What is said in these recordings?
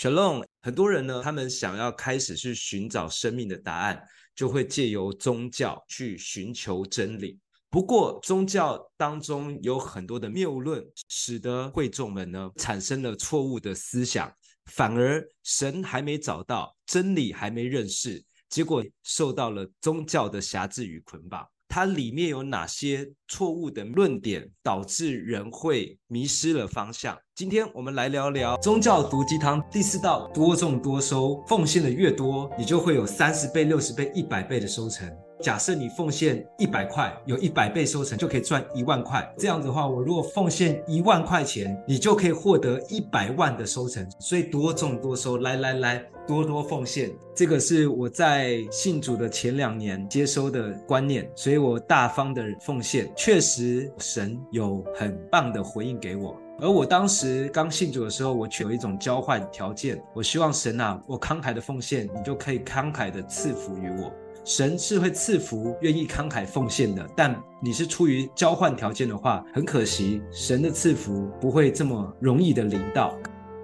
Shalom，很多人呢，他们想要开始去寻找生命的答案，就会借由宗教去寻求真理。不过，宗教当中有很多的谬论，使得会众们呢产生了错误的思想，反而神还没找到，真理还没认识，结果受到了宗教的辖制与捆绑。它里面有哪些错误的论点，导致人会迷失了方向？今天我们来聊聊宗教毒鸡汤第四道：多种多收，奉献的越多，你就会有三十倍、六十倍、一百倍的收成。假设你奉献一百块，有一百倍收成，就可以赚一万块。这样子的话，我如果奉献一万块钱，你就可以获得一百万的收成。所以多种多收，来来来，多多奉献。这个是我在信主的前两年接收的观念，所以我大方的奉献，确实神有很棒的回应给我。而我当时刚信主的时候，我却有一种交换条件，我希望神啊，我慷慨的奉献，你就可以慷慨的赐福于我。神是会赐福愿意慷慨奉献的，但你是出于交换条件的话，很可惜，神的赐福不会这么容易的临到。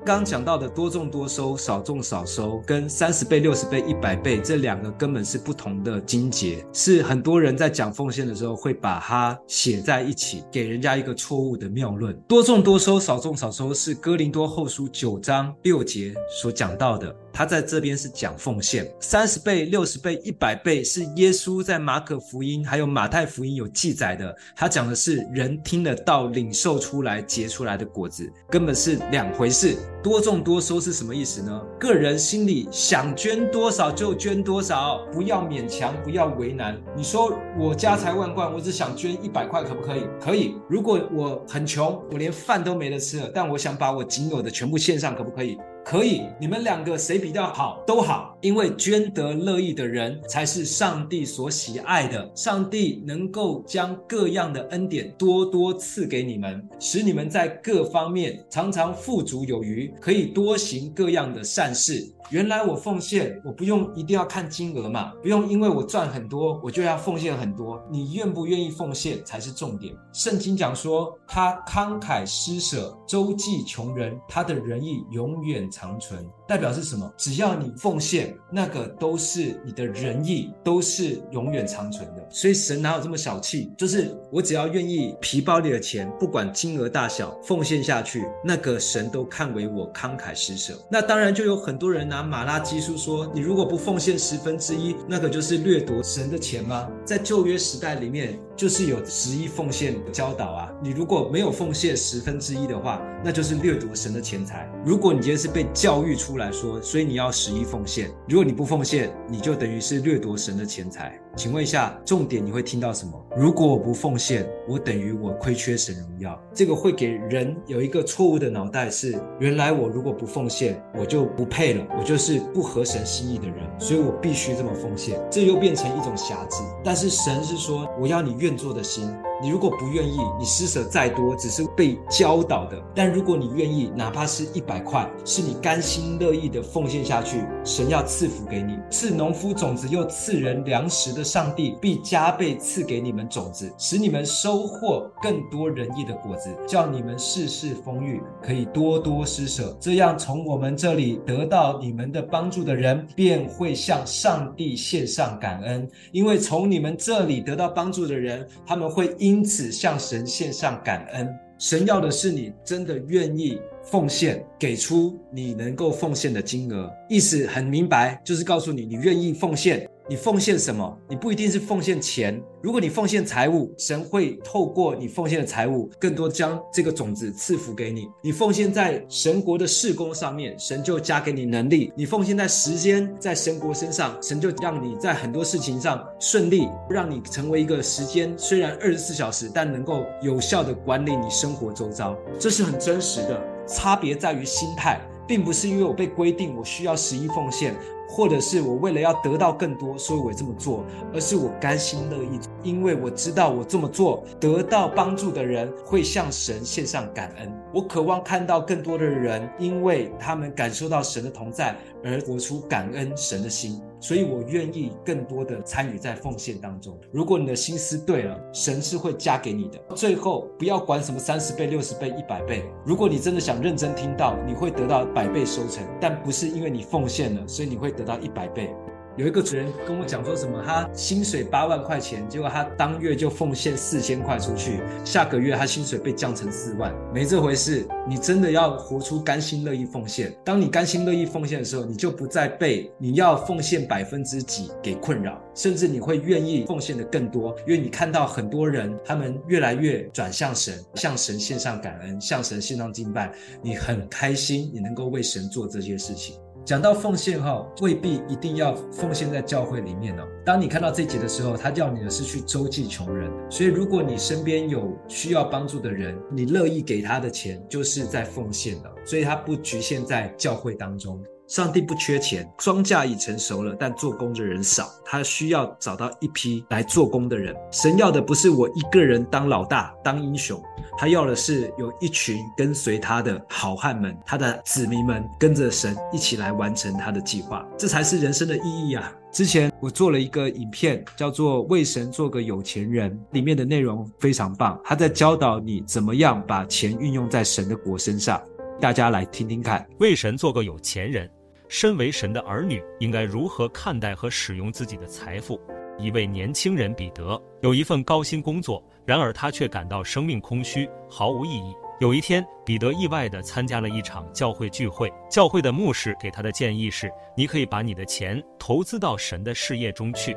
刚讲到的多种多收，少种少收，跟三十倍、六十倍、一百倍这两个根本是不同的经节，是很多人在讲奉献的时候会把它写在一起，给人家一个错误的谬论。多种多收，少种少收是哥林多后书九章六节所讲到的。他在这边是讲奉献，三十倍、六十倍、一百倍是耶稣在马可福音还有马太福音有记载的。他讲的是人听得到、领受出来结出来的果子，根本是两回事。多种多收是什么意思呢？个人心里想捐多少就捐多少，不要勉强，不要为难。你说我家财万贯，我只想捐一百块，可不可以？可以。如果我很穷，我连饭都没得吃了，但我想把我仅有的全部献上，可不可以？可以，你们两个谁比较好都好，因为捐得乐意的人才是上帝所喜爱的。上帝能够将各样的恩典多多赐给你们，使你们在各方面常常富足有余，可以多行各样的善事。原来我奉献，我不用一定要看金额嘛，不用因为我赚很多，我就要奉献很多。你愿不愿意奉献才是重点。圣经讲说，他慷慨施舍，周济穷人，他的仁义永远长存。代表是什么？只要你奉献，那个都是你的仁义，都是永远长存的。所以神哪有这么小气？就是我只要愿意皮包里的钱，不管金额大小，奉献下去，那个神都看为我慷慨施舍。那当然就有很多人拿马拉基书说，你如果不奉献十分之一，那个就是掠夺神的钱吗？在旧约时代里面，就是有十一奉献的教导啊。你如果没有奉献十分之一的话，那就是掠夺神的钱财。如果你今天是被教育出，来说，所以你要十一奉献。如果你不奉献，你就等于是掠夺神的钱财。请问一下，重点你会听到什么？如果我不奉献，我等于我亏缺神荣耀。这个会给人有一个错误的脑袋是：原来我如果不奉献，我就不配了，我就是不合神心意的人，所以我必须这么奉献。这又变成一种辖制。但是神是说，我要你愿做的心。你如果不愿意，你施舍再多，只是被教导的。但如果你愿意，哪怕是一百块，是你甘心乐意的奉献下去，神要赐福给你，赐农夫种子又赐人粮食的。上帝必加倍赐给你们种子，使你们收获更多仁义的果子，叫你们事事丰裕，可以多多施舍。这样从我们这里得到你们的帮助的人，便会向上帝献上感恩，因为从你们这里得到帮助的人，他们会因此向神献上感恩。神要的是你真的愿意奉献，给出你能够奉献的金额。意思很明白，就是告诉你，你愿意奉献。你奉献什么？你不一定是奉献钱。如果你奉献财物，神会透过你奉献的财物，更多将这个种子赐福给你。你奉献在神国的事工上面，神就加给你能力。你奉献在时间，在神国身上，神就让你在很多事情上顺利，让你成为一个时间虽然二十四小时，但能够有效地管理你生活周遭。这是很真实的，差别在于心态，并不是因为我被规定我需要十一奉献。或者是我为了要得到更多，所以我这么做，而是我甘心乐意，因为我知道我这么做得到帮助的人会向神献上感恩。我渴望看到更多的人，因为他们感受到神的同在而活出感恩神的心。所以我愿意更多的参与在奉献当中。如果你的心思对了，神是会加给你的。最后不要管什么三十倍、六十倍、一百倍。如果你真的想认真听到，你会得到百倍收成，但不是因为你奉献了，所以你会得到一百倍。有一个主人跟我讲说什么，他薪水八万块钱，结果他当月就奉献四千块出去，下个月他薪水被降成四万，没这回事。你真的要活出甘心乐意奉献。当你甘心乐意奉献的时候，你就不再被你要奉献百分之几给困扰，甚至你会愿意奉献的更多，因为你看到很多人他们越来越转向神，向神献上感恩，向神献上敬拜，你很开心，你能够为神做这些事情。讲到奉献哈，未必一定要奉献在教会里面哦。当你看到这节的时候，他叫你的是去周济穷人。所以，如果你身边有需要帮助的人，你乐意给他的钱，就是在奉献的。所以，他不局限在教会当中。上帝不缺钱，庄稼已成熟了，但做工的人少。他需要找到一批来做工的人。神要的不是我一个人当老大、当英雄，他要的是有一群跟随他的好汉们，他的子民们跟着神一起来完成他的计划。这才是人生的意义啊！之前我做了一个影片，叫做《为神做个有钱人》，里面的内容非常棒，他在教导你怎么样把钱运用在神的国身上。大家来听听看，为神做个有钱人。身为神的儿女，应该如何看待和使用自己的财富？一位年轻人彼得有一份高薪工作，然而他却感到生命空虚，毫无意义。有一天，彼得意外地参加了一场教会聚会，教会的牧师给他的建议是：你可以把你的钱投资到神的事业中去。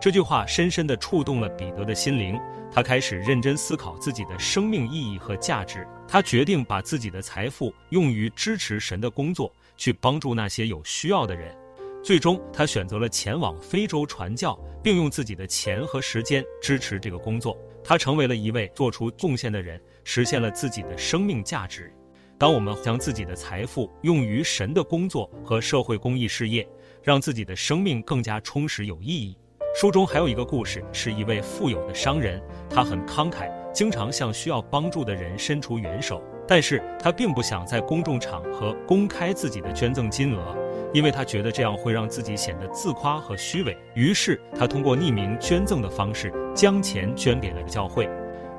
这句话深深地触动了彼得的心灵，他开始认真思考自己的生命意义和价值。他决定把自己的财富用于支持神的工作。去帮助那些有需要的人，最终他选择了前往非洲传教，并用自己的钱和时间支持这个工作。他成为了一位做出贡献的人，实现了自己的生命价值。当我们将自己的财富用于神的工作和社会公益事业，让自己的生命更加充实有意义。书中还有一个故事，是一位富有的商人，他很慷慨，经常向需要帮助的人伸出援手。但是他并不想在公众场合公开自己的捐赠金额，因为他觉得这样会让自己显得自夸和虚伪。于是他通过匿名捐赠的方式将钱捐给了教会。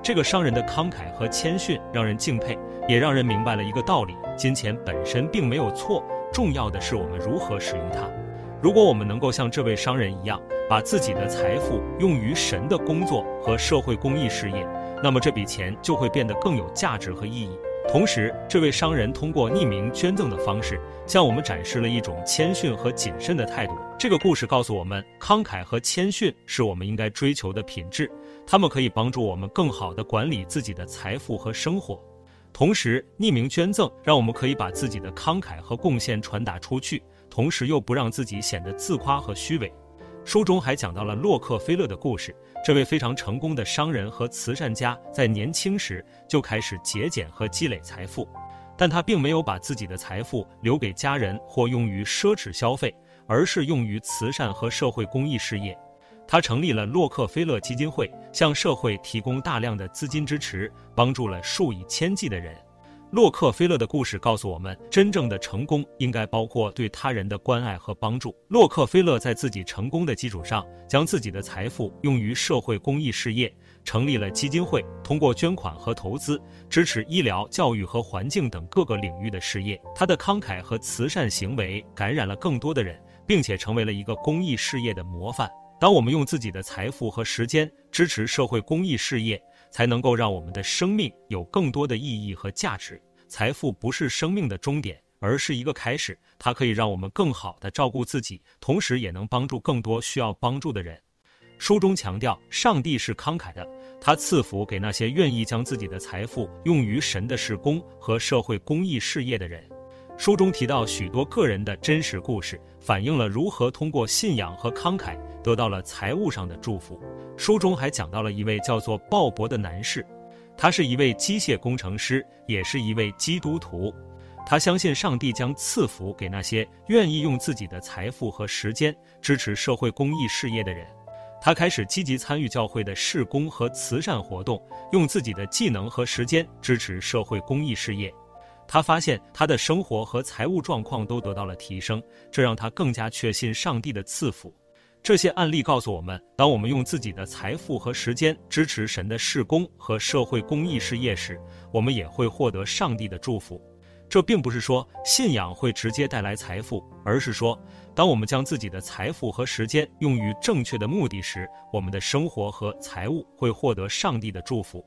这个商人的慷慨和谦逊让人敬佩，也让人明白了一个道理：金钱本身并没有错，重要的是我们如何使用它。如果我们能够像这位商人一样，把自己的财富用于神的工作和社会公益事业，那么这笔钱就会变得更有价值和意义。同时，这位商人通过匿名捐赠的方式，向我们展示了一种谦逊和谨慎的态度。这个故事告诉我们，慷慨和谦逊是我们应该追求的品质，它们可以帮助我们更好地管理自己的财富和生活。同时，匿名捐赠让我们可以把自己的慷慨和贡献传达出去，同时又不让自己显得自夸和虚伪。书中还讲到了洛克菲勒的故事。这位非常成功的商人和慈善家在年轻时就开始节俭和积累财富，但他并没有把自己的财富留给家人或用于奢侈消费，而是用于慈善和社会公益事业。他成立了洛克菲勒基金会，向社会提供大量的资金支持，帮助了数以千计的人。洛克菲勒的故事告诉我们，真正的成功应该包括对他人的关爱和帮助。洛克菲勒在自己成功的基础上，将自己的财富用于社会公益事业，成立了基金会，通过捐款和投资支持医疗、教育和环境等各个领域的事业。他的慷慨和慈善行为感染了更多的人，并且成为了一个公益事业的模范。当我们用自己的财富和时间支持社会公益事业，才能够让我们的生命有更多的意义和价值。财富不是生命的终点，而是一个开始。它可以让我们更好的照顾自己，同时也能帮助更多需要帮助的人。书中强调，上帝是慷慨的，他赐福给那些愿意将自己的财富用于神的事工和社会公益事业的人。书中提到许多个人的真实故事，反映了如何通过信仰和慷慨得到了财务上的祝福。书中还讲到了一位叫做鲍勃的男士，他是一位机械工程师，也是一位基督徒。他相信上帝将赐福给那些愿意用自己的财富和时间支持社会公益事业的人。他开始积极参与教会的事工和慈善活动，用自己的技能和时间支持社会公益事业。他发现他的生活和财务状况都得到了提升，这让他更加确信上帝的赐福。这些案例告诉我们，当我们用自己的财富和时间支持神的事工和社会公益事业时，我们也会获得上帝的祝福。这并不是说信仰会直接带来财富，而是说，当我们将自己的财富和时间用于正确的目的时，我们的生活和财务会获得上帝的祝福。